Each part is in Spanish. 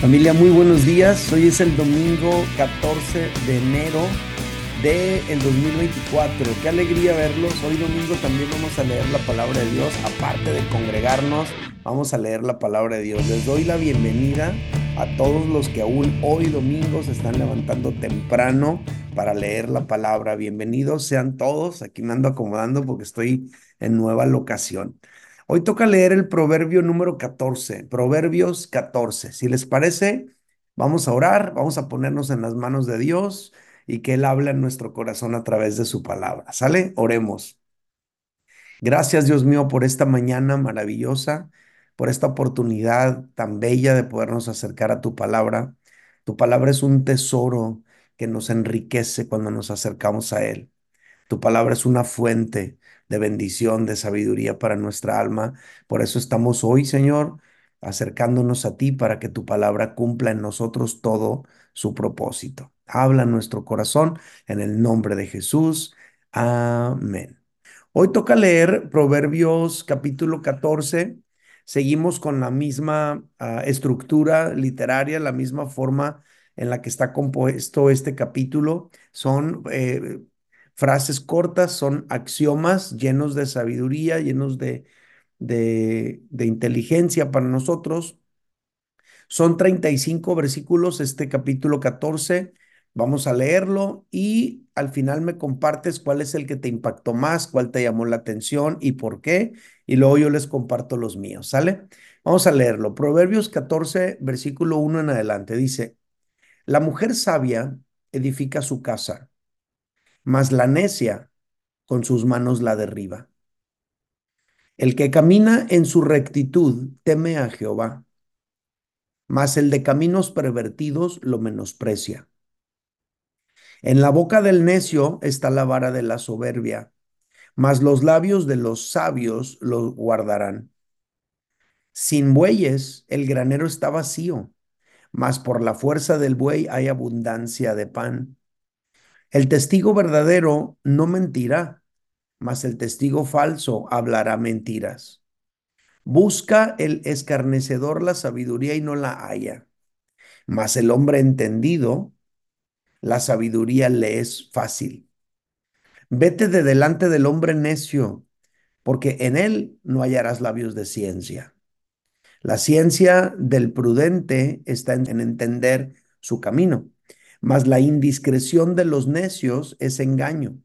Familia, muy buenos días. Hoy es el domingo 14 de enero del el 2024. Qué alegría verlos. Hoy domingo también vamos a leer la palabra de Dios. Aparte de congregarnos, vamos a leer la palabra de Dios. Les doy la bienvenida a todos los que aún hoy domingo se están levantando temprano para leer la palabra. Bienvenidos sean todos. Aquí me ando acomodando porque estoy en nueva locación. Hoy toca leer el proverbio número 14, Proverbios 14. Si les parece, vamos a orar, vamos a ponernos en las manos de Dios y que Él hable en nuestro corazón a través de su palabra. ¿Sale? Oremos. Gracias, Dios mío, por esta mañana maravillosa, por esta oportunidad tan bella de podernos acercar a tu palabra. Tu palabra es un tesoro que nos enriquece cuando nos acercamos a Él. Tu palabra es una fuente de bendición, de sabiduría para nuestra alma. Por eso estamos hoy, Señor, acercándonos a ti para que tu palabra cumpla en nosotros todo su propósito. Habla en nuestro corazón en el nombre de Jesús. Amén. Hoy toca leer Proverbios capítulo 14. Seguimos con la misma uh, estructura literaria, la misma forma en la que está compuesto este capítulo. Son eh, frases cortas, son axiomas llenos de sabiduría, llenos de, de, inteligencia para nosotros. Son 35 versículos este capítulo 14. Vamos a leerlo y al final me compartes cuál es el que te impactó más, cuál te llamó la atención y por qué. Y luego yo les comparto los míos, ¿sale? Vamos a leerlo. Proverbios 14, versículo 1 en adelante. Dice, la mujer sabia edifica su casa mas la necia con sus manos la derriba. El que camina en su rectitud teme a Jehová, mas el de caminos pervertidos lo menosprecia. En la boca del necio está la vara de la soberbia, mas los labios de los sabios los guardarán. Sin bueyes el granero está vacío, mas por la fuerza del buey hay abundancia de pan. El testigo verdadero no mentirá, mas el testigo falso hablará mentiras. Busca el escarnecedor la sabiduría y no la halla, mas el hombre entendido, la sabiduría le es fácil. Vete de delante del hombre necio, porque en él no hallarás labios de ciencia. La ciencia del prudente está en entender su camino mas la indiscreción de los necios es engaño.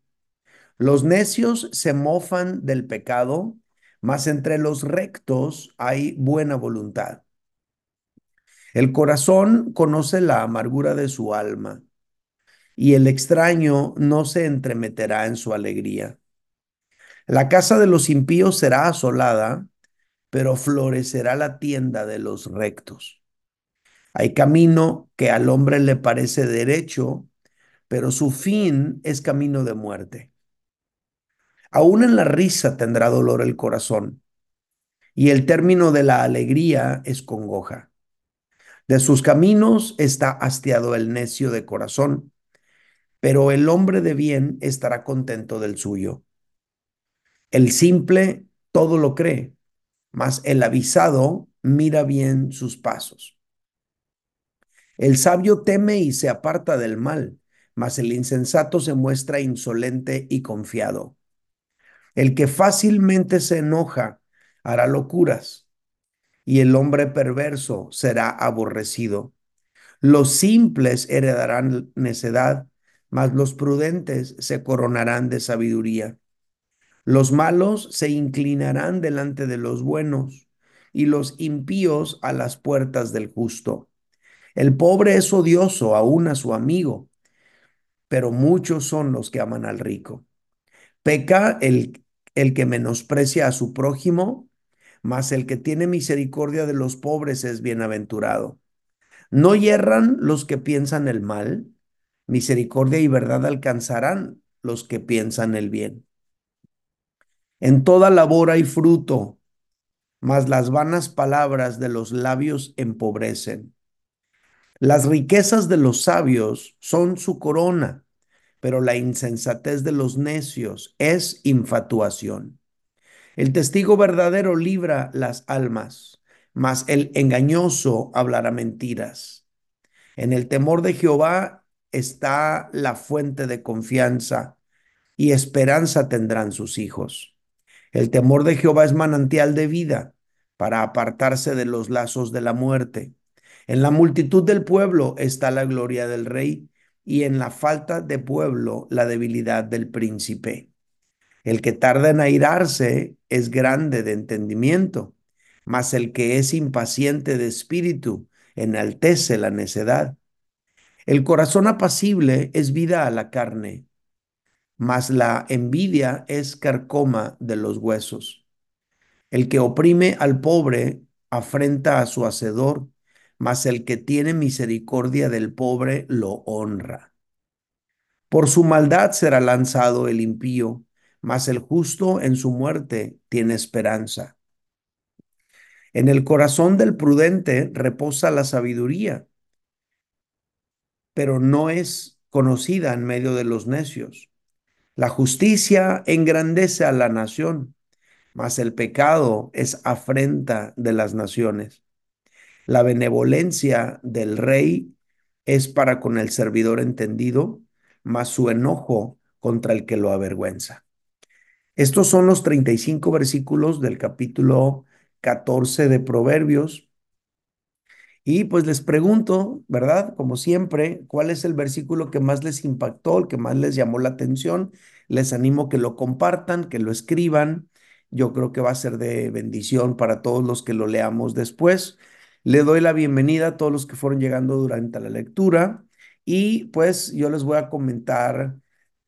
Los necios se mofan del pecado, mas entre los rectos hay buena voluntad. El corazón conoce la amargura de su alma, y el extraño no se entremeterá en su alegría. La casa de los impíos será asolada, pero florecerá la tienda de los rectos. Hay camino que al hombre le parece derecho, pero su fin es camino de muerte. Aún en la risa tendrá dolor el corazón, y el término de la alegría es congoja. De sus caminos está hastiado el necio de corazón, pero el hombre de bien estará contento del suyo. El simple todo lo cree, mas el avisado mira bien sus pasos. El sabio teme y se aparta del mal, mas el insensato se muestra insolente y confiado. El que fácilmente se enoja hará locuras, y el hombre perverso será aborrecido. Los simples heredarán necedad, mas los prudentes se coronarán de sabiduría. Los malos se inclinarán delante de los buenos, y los impíos a las puertas del justo. El pobre es odioso aún a su amigo, pero muchos son los que aman al rico. Peca el, el que menosprecia a su prójimo, mas el que tiene misericordia de los pobres es bienaventurado. No hierran los que piensan el mal, misericordia y verdad alcanzarán los que piensan el bien. En toda labor hay fruto, mas las vanas palabras de los labios empobrecen. Las riquezas de los sabios son su corona, pero la insensatez de los necios es infatuación. El testigo verdadero libra las almas, mas el engañoso hablará mentiras. En el temor de Jehová está la fuente de confianza y esperanza tendrán sus hijos. El temor de Jehová es manantial de vida para apartarse de los lazos de la muerte. En la multitud del pueblo está la gloria del rey y en la falta de pueblo la debilidad del príncipe. El que tarda en airarse es grande de entendimiento, mas el que es impaciente de espíritu enaltece la necedad. El corazón apacible es vida a la carne, mas la envidia es carcoma de los huesos. El que oprime al pobre afrenta a su hacedor, mas el que tiene misericordia del pobre lo honra. Por su maldad será lanzado el impío, mas el justo en su muerte tiene esperanza. En el corazón del prudente reposa la sabiduría, pero no es conocida en medio de los necios. La justicia engrandece a la nación, mas el pecado es afrenta de las naciones. La benevolencia del rey es para con el servidor entendido, mas su enojo contra el que lo avergüenza. Estos son los 35 versículos del capítulo 14 de Proverbios. Y pues les pregunto, ¿verdad? Como siempre, ¿cuál es el versículo que más les impactó, el que más les llamó la atención? Les animo que lo compartan, que lo escriban. Yo creo que va a ser de bendición para todos los que lo leamos después. Le doy la bienvenida a todos los que fueron llegando durante la lectura y pues yo les voy a comentar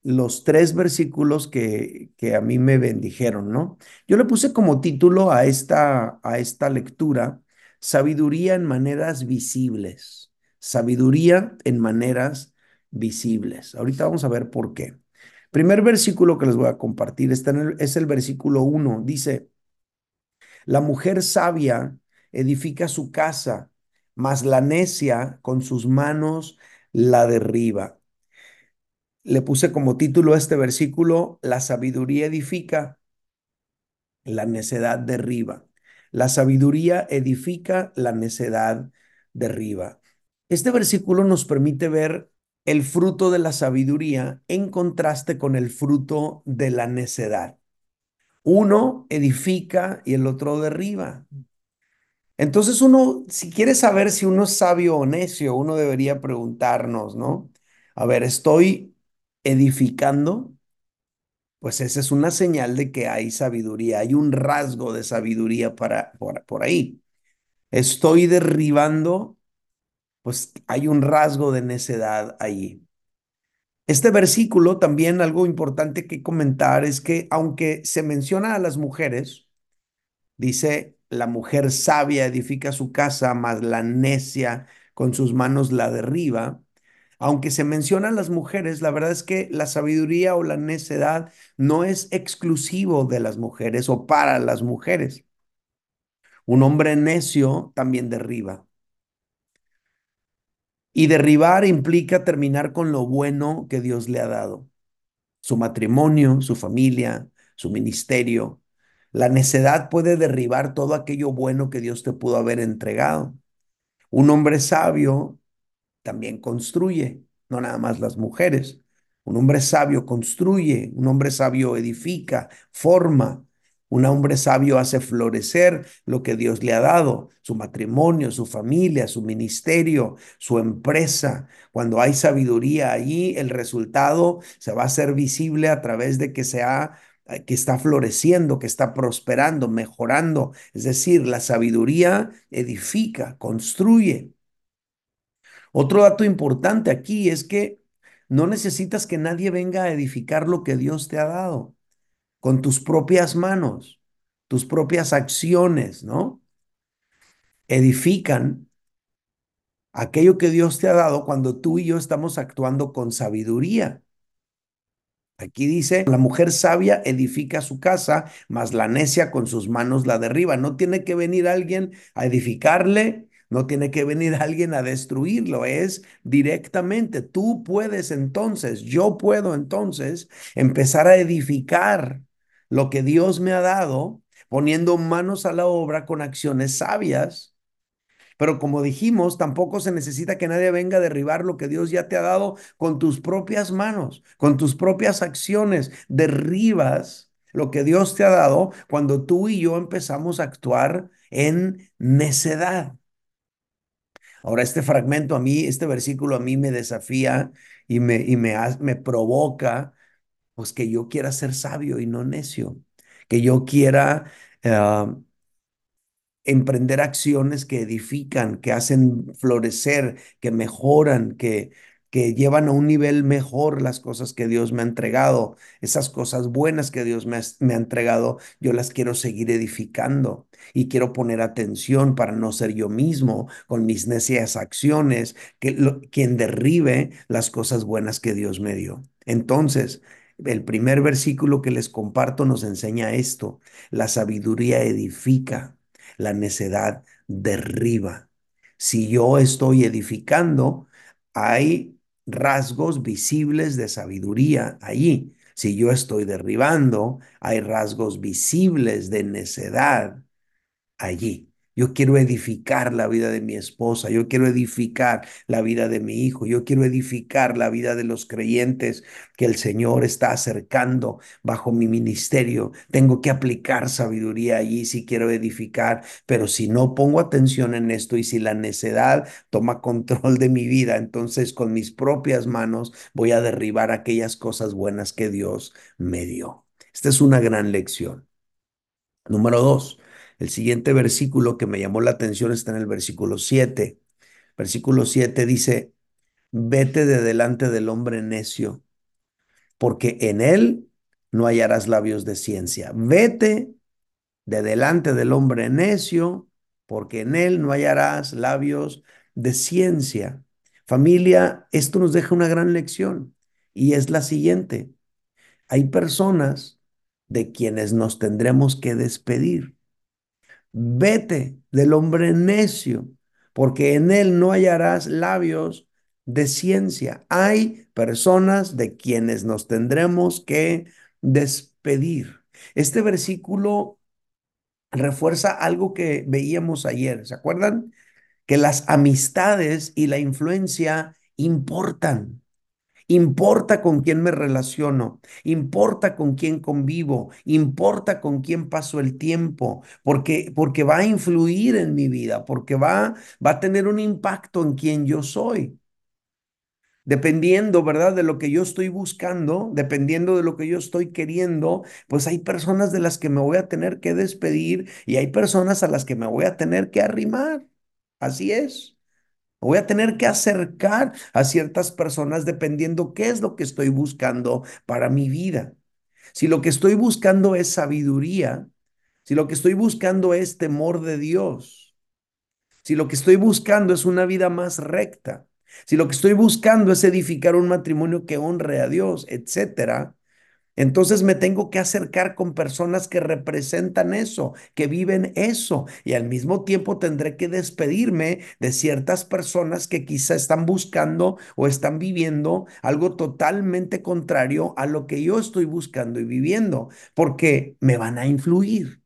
los tres versículos que, que a mí me bendijeron, ¿no? Yo le puse como título a esta, a esta lectura Sabiduría en maneras visibles. Sabiduría en maneras visibles. Ahorita vamos a ver por qué. Primer versículo que les voy a compartir está es el versículo 1. Dice, la mujer sabia edifica su casa, mas la necia con sus manos la derriba. Le puse como título a este versículo, la sabiduría edifica, la necedad derriba. La sabiduría edifica, la necedad derriba. Este versículo nos permite ver el fruto de la sabiduría en contraste con el fruto de la necedad. Uno edifica y el otro derriba. Entonces uno, si quiere saber si uno es sabio o necio, uno debería preguntarnos, ¿no? A ver, ¿estoy edificando? pues esa es una señal de que hay sabiduría, hay un rasgo de sabiduría para, por, ahí. Estoy derribando, pues hay un rasgo de necedad ahí. Este versículo también algo importante que comentar es que aunque se menciona a las mujeres, dice, la mujer sabia edifica su casa, mas la necia con sus manos la derriba aunque se mencionan las mujeres, la verdad es que la sabiduría o la necedad no es exclusivo de las mujeres o para las mujeres. Un hombre necio también derriba. Y derribar implica terminar con lo bueno que Dios le ha dado. Su matrimonio, su familia, su ministerio. La necedad puede derribar todo aquello bueno que Dios te pudo haber entregado. Un hombre sabio también construye, no nada más las mujeres. Un hombre sabio construye, un hombre sabio edifica, forma, un hombre sabio hace florecer lo que Dios le ha dado, su matrimonio, su familia, su ministerio, su empresa. Cuando hay sabiduría allí, el resultado se va a hacer visible a través de que sea que está floreciendo, que está prosperando, mejorando. Es decir, la sabiduría edifica, construye. Otro dato importante aquí es que no necesitas que nadie venga a edificar lo que Dios te ha dado con tus propias manos, tus propias acciones, ¿no? Edifican aquello que Dios te ha dado cuando tú y yo estamos actuando con sabiduría. Aquí dice, la mujer sabia edifica su casa, mas la necia con sus manos la derriba. No tiene que venir alguien a edificarle no tiene que venir alguien a destruirlo, es directamente. Tú puedes entonces, yo puedo entonces empezar a edificar lo que Dios me ha dado poniendo manos a la obra con acciones sabias. Pero como dijimos, tampoco se necesita que nadie venga a derribar lo que Dios ya te ha dado con tus propias manos, con tus propias acciones. Derribas lo que Dios te ha dado cuando tú y yo empezamos a actuar en necedad. Ahora, este fragmento a mí, este versículo a mí me desafía y me, y me, me provoca, pues que yo quiera ser sabio y no necio, que yo quiera uh, emprender acciones que edifican, que hacen florecer, que mejoran, que, que llevan a un nivel mejor las cosas que Dios me ha entregado, esas cosas buenas que Dios me ha, me ha, entregado, yo las quiero seguir edificando. Y quiero poner atención para no ser yo mismo con mis necias acciones, que lo, quien derribe las cosas buenas que Dios me dio. Entonces, el primer versículo que les comparto nos enseña esto, la sabiduría edifica, la necedad derriba. Si yo estoy edificando, hay rasgos visibles de sabiduría allí. Si yo estoy derribando, hay rasgos visibles de necedad allí. Yo quiero edificar la vida de mi esposa, yo quiero edificar la vida de mi hijo, yo quiero edificar la vida de los creyentes que el Señor está acercando bajo mi ministerio. Tengo que aplicar sabiduría allí si quiero edificar, pero si no pongo atención en esto y si la necedad toma control de mi vida, entonces con mis propias manos voy a derribar aquellas cosas buenas que Dios me dio. Esta es una gran lección. Número dos, el siguiente versículo que me llamó la atención está en el versículo 7. Versículo 7 dice, vete de delante del hombre necio, porque en él no hallarás labios de ciencia. Vete de delante del hombre necio, porque en él no hallarás labios de ciencia. Familia, esto nos deja una gran lección y es la siguiente. Hay personas de quienes nos tendremos que despedir. Vete del hombre necio, porque en él no hallarás labios de ciencia. Hay personas de quienes nos tendremos que despedir. Este versículo refuerza algo que veíamos ayer. ¿Se acuerdan? Que las amistades y la influencia importan. Importa con quién me relaciono, importa con quién convivo, importa con quién paso el tiempo, porque, porque va a influir en mi vida, porque va, va a tener un impacto en quién yo soy. Dependiendo, ¿verdad? De lo que yo estoy buscando, dependiendo de lo que yo estoy queriendo, pues hay personas de las que me voy a tener que despedir y hay personas a las que me voy a tener que arrimar. Así es. Voy a tener que acercar a ciertas personas dependiendo qué es lo que estoy buscando para mi vida. Si lo que estoy buscando es sabiduría, si lo que estoy buscando es temor de Dios, si lo que estoy buscando es una vida más recta, si lo que estoy buscando es edificar un matrimonio que honre a Dios, etcétera, entonces me tengo que acercar con personas que representan eso, que viven eso, y al mismo tiempo tendré que despedirme de ciertas personas que quizá están buscando o están viviendo algo totalmente contrario a lo que yo estoy buscando y viviendo, porque me van a influir.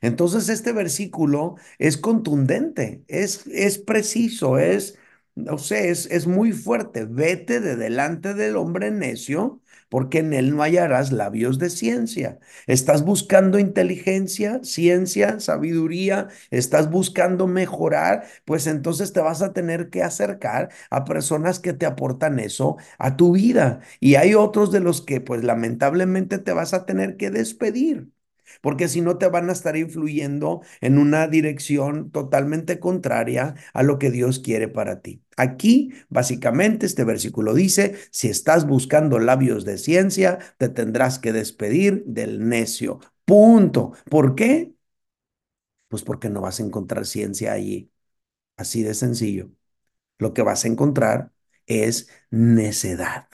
Entonces este versículo es contundente, es, es preciso, es, no sé, es, es muy fuerte. Vete de delante del hombre necio porque en él no hallarás labios de ciencia. ¿Estás buscando inteligencia, ciencia, sabiduría? ¿Estás buscando mejorar? Pues entonces te vas a tener que acercar a personas que te aportan eso a tu vida. Y hay otros de los que pues lamentablemente te vas a tener que despedir porque si no te van a estar influyendo en una dirección totalmente contraria a lo que Dios quiere para ti. Aquí, básicamente, este versículo dice, si estás buscando labios de ciencia, te tendrás que despedir del necio. Punto. ¿Por qué? Pues porque no vas a encontrar ciencia allí. Así de sencillo. Lo que vas a encontrar es necedad.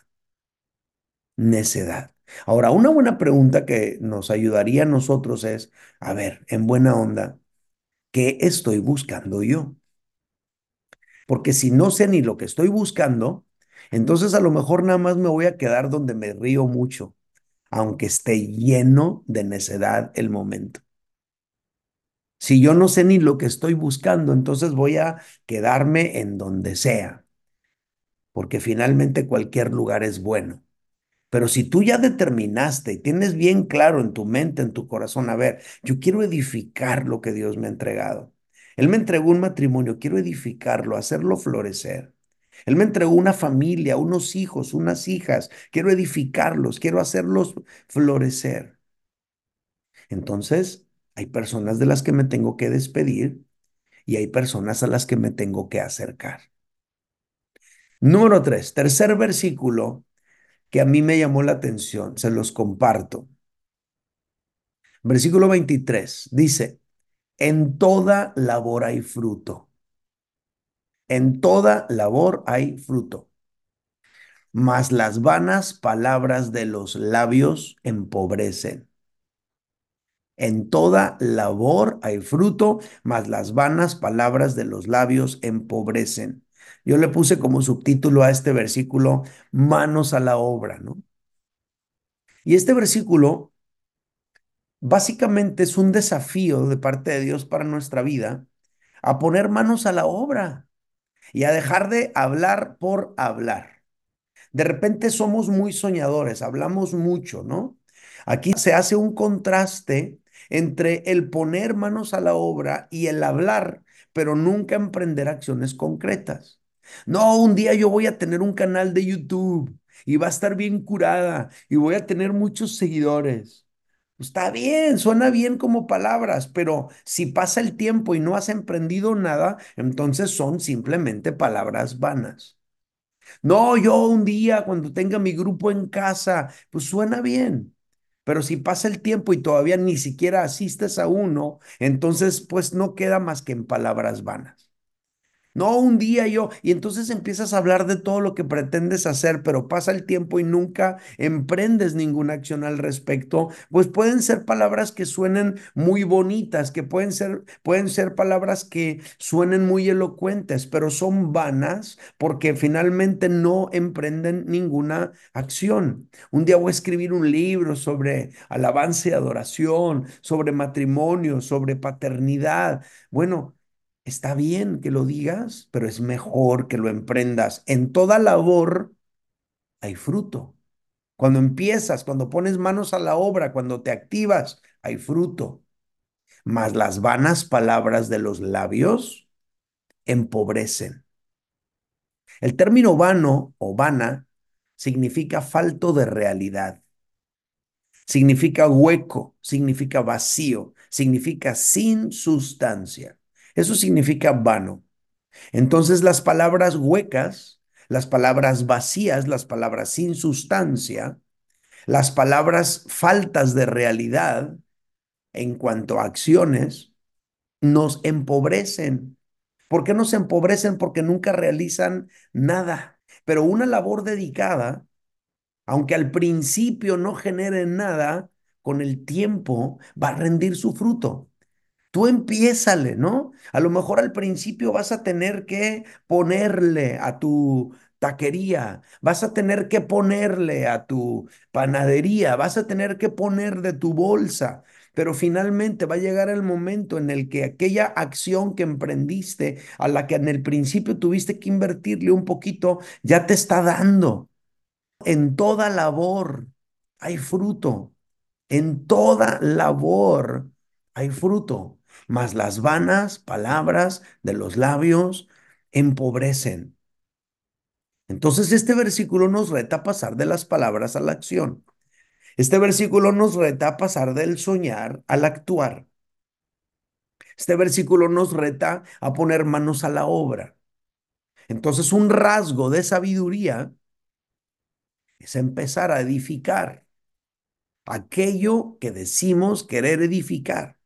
Necedad. Ahora, una buena pregunta que nos ayudaría a nosotros es, a ver, en buena onda, ¿qué estoy buscando yo? Porque si no sé ni lo que estoy buscando, entonces a lo mejor nada más me voy a quedar donde me río mucho, aunque esté lleno de necedad el momento. Si yo no sé ni lo que estoy buscando, entonces voy a quedarme en donde sea, porque finalmente cualquier lugar es bueno. Pero si tú ya determinaste y tienes bien claro en tu mente, en tu corazón, a ver, yo quiero edificar lo que Dios me ha entregado. Él me entregó un matrimonio, quiero edificarlo, hacerlo florecer. Él me entregó una familia, unos hijos, unas hijas, quiero edificarlos, quiero hacerlos florecer. Entonces, hay personas de las que me tengo que despedir y hay personas a las que me tengo que acercar. Número tres, tercer versículo que a mí me llamó la atención, se los comparto. Versículo 23 dice, en toda labor hay fruto. En toda labor hay fruto. Mas las vanas palabras de los labios empobrecen. En toda labor hay fruto, mas las vanas palabras de los labios empobrecen. Yo le puse como subtítulo a este versículo, manos a la obra, ¿no? Y este versículo básicamente es un desafío de parte de Dios para nuestra vida a poner manos a la obra y a dejar de hablar por hablar. De repente somos muy soñadores, hablamos mucho, ¿no? Aquí se hace un contraste entre el poner manos a la obra y el hablar, pero nunca emprender acciones concretas. No, un día yo voy a tener un canal de YouTube y va a estar bien curada y voy a tener muchos seguidores. Está bien, suena bien como palabras, pero si pasa el tiempo y no has emprendido nada, entonces son simplemente palabras vanas. No, yo un día cuando tenga mi grupo en casa, pues suena bien. Pero si pasa el tiempo y todavía ni siquiera asistes a uno, entonces pues no queda más que en palabras vanas. No, un día yo, y entonces empiezas a hablar de todo lo que pretendes hacer, pero pasa el tiempo y nunca emprendes ninguna acción al respecto, pues pueden ser palabras que suenen muy bonitas, que pueden ser, pueden ser palabras que suenen muy elocuentes, pero son vanas porque finalmente no emprenden ninguna acción. Un día voy a escribir un libro sobre alabanza y adoración, sobre matrimonio, sobre paternidad. Bueno, Está bien que lo digas, pero es mejor que lo emprendas. En toda labor hay fruto. Cuando empiezas, cuando pones manos a la obra, cuando te activas, hay fruto. Mas las vanas palabras de los labios empobrecen. El término vano o vana significa falto de realidad. Significa hueco, significa vacío, significa sin sustancia. Eso significa vano. Entonces las palabras huecas, las palabras vacías, las palabras sin sustancia, las palabras faltas de realidad en cuanto a acciones, nos empobrecen. ¿Por qué nos empobrecen? Porque nunca realizan nada. Pero una labor dedicada, aunque al principio no genere nada, con el tiempo va a rendir su fruto. Tú empiézale, ¿no? A lo mejor al principio vas a tener que ponerle a tu taquería, vas a tener que ponerle a tu panadería, vas a tener que poner de tu bolsa, pero finalmente va a llegar el momento en el que aquella acción que emprendiste, a la que en el principio tuviste que invertirle un poquito, ya te está dando. En toda labor hay fruto. En toda labor hay fruto mas las vanas palabras de los labios empobrecen. Entonces este versículo nos reta a pasar de las palabras a la acción. Este versículo nos reta a pasar del soñar al actuar. Este versículo nos reta a poner manos a la obra. Entonces un rasgo de sabiduría es empezar a edificar aquello que decimos querer edificar.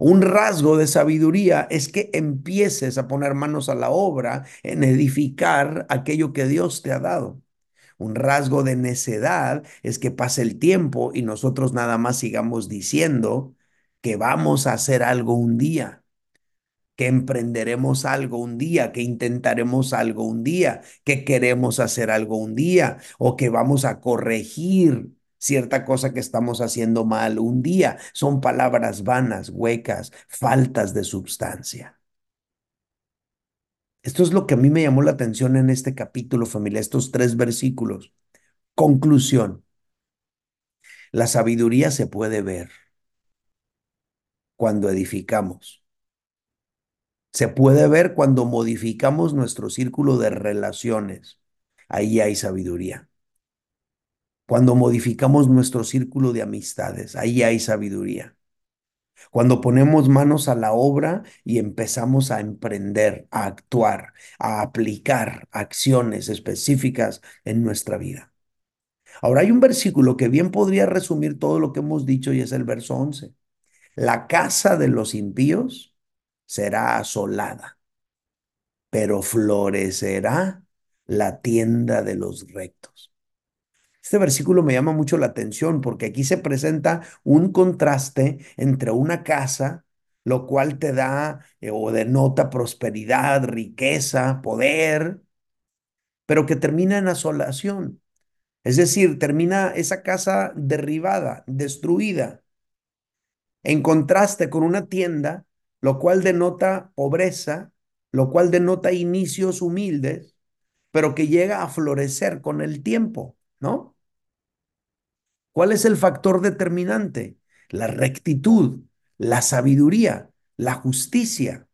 Un rasgo de sabiduría es que empieces a poner manos a la obra en edificar aquello que Dios te ha dado. Un rasgo de necedad es que pase el tiempo y nosotros nada más sigamos diciendo que vamos a hacer algo un día, que emprenderemos algo un día, que intentaremos algo un día, que queremos hacer algo un día o que vamos a corregir cierta cosa que estamos haciendo mal un día. Son palabras vanas, huecas, faltas de substancia. Esto es lo que a mí me llamó la atención en este capítulo, familia, estos tres versículos. Conclusión. La sabiduría se puede ver cuando edificamos. Se puede ver cuando modificamos nuestro círculo de relaciones. Ahí hay sabiduría. Cuando modificamos nuestro círculo de amistades, ahí hay sabiduría. Cuando ponemos manos a la obra y empezamos a emprender, a actuar, a aplicar acciones específicas en nuestra vida. Ahora hay un versículo que bien podría resumir todo lo que hemos dicho y es el verso 11. La casa de los impíos será asolada, pero florecerá la tienda de los rectos. Este versículo me llama mucho la atención porque aquí se presenta un contraste entre una casa, lo cual te da eh, o denota prosperidad, riqueza, poder, pero que termina en asolación. Es decir, termina esa casa derribada, destruida, en contraste con una tienda, lo cual denota pobreza, lo cual denota inicios humildes, pero que llega a florecer con el tiempo, ¿no? ¿Cuál es el factor determinante? La rectitud, la sabiduría, la justicia.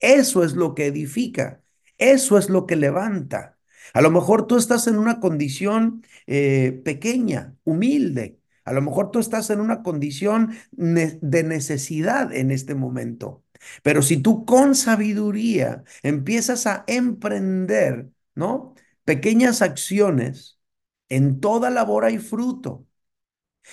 Eso es lo que edifica, eso es lo que levanta. A lo mejor tú estás en una condición eh, pequeña, humilde. A lo mejor tú estás en una condición de necesidad en este momento. Pero si tú con sabiduría empiezas a emprender, ¿no? Pequeñas acciones, en toda labor hay fruto.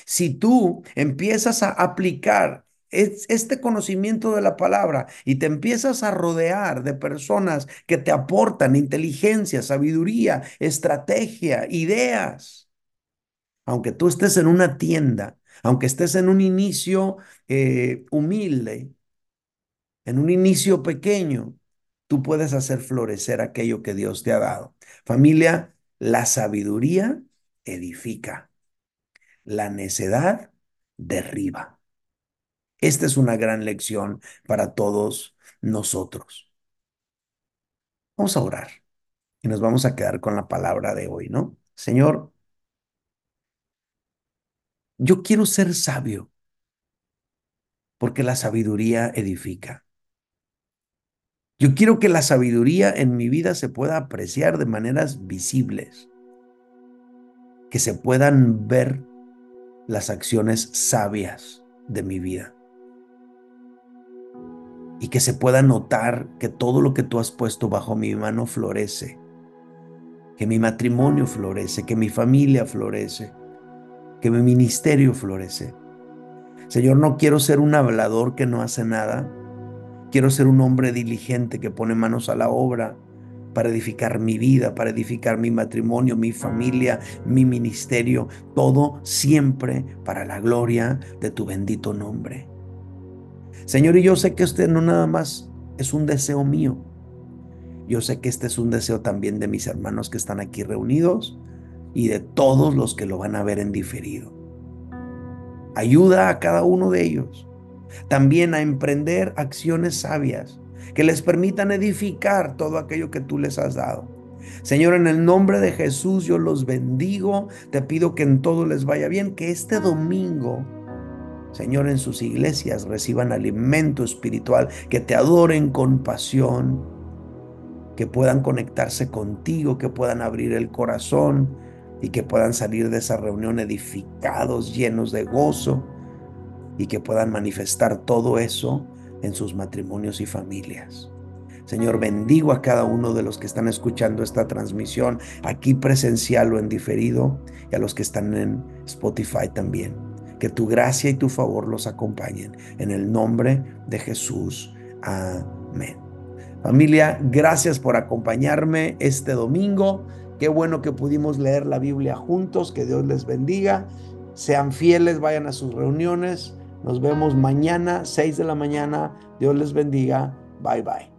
Si tú empiezas a aplicar este conocimiento de la palabra y te empiezas a rodear de personas que te aportan inteligencia, sabiduría, estrategia, ideas, aunque tú estés en una tienda, aunque estés en un inicio eh, humilde, en un inicio pequeño, tú puedes hacer florecer aquello que Dios te ha dado. Familia, la sabiduría edifica, la necedad derriba. Esta es una gran lección para todos nosotros. Vamos a orar y nos vamos a quedar con la palabra de hoy, ¿no? Señor, yo quiero ser sabio porque la sabiduría edifica. Yo quiero que la sabiduría en mi vida se pueda apreciar de maneras visibles, que se puedan ver las acciones sabias de mi vida. Y que se pueda notar que todo lo que tú has puesto bajo mi mano florece, que mi matrimonio florece, que mi familia florece, que mi ministerio florece. Señor, no quiero ser un hablador que no hace nada, Quiero ser un hombre diligente que pone manos a la obra para edificar mi vida, para edificar mi matrimonio, mi familia, mi ministerio, todo siempre para la gloria de tu bendito nombre. Señor, y yo sé que este no nada más es un deseo mío. Yo sé que este es un deseo también de mis hermanos que están aquí reunidos y de todos los que lo van a ver en diferido. Ayuda a cada uno de ellos también a emprender acciones sabias que les permitan edificar todo aquello que tú les has dado. Señor, en el nombre de Jesús yo los bendigo, te pido que en todo les vaya bien, que este domingo, Señor, en sus iglesias reciban alimento espiritual, que te adoren con pasión, que puedan conectarse contigo, que puedan abrir el corazón y que puedan salir de esa reunión edificados, llenos de gozo y que puedan manifestar todo eso en sus matrimonios y familias. Señor, bendigo a cada uno de los que están escuchando esta transmisión aquí presencial o en diferido y a los que están en Spotify también. Que tu gracia y tu favor los acompañen. En el nombre de Jesús. Amén. Familia, gracias por acompañarme este domingo. Qué bueno que pudimos leer la Biblia juntos. Que Dios les bendiga. Sean fieles, vayan a sus reuniones nos vemos mañana, 6 de la mañana. Dios les bendiga. Bye bye.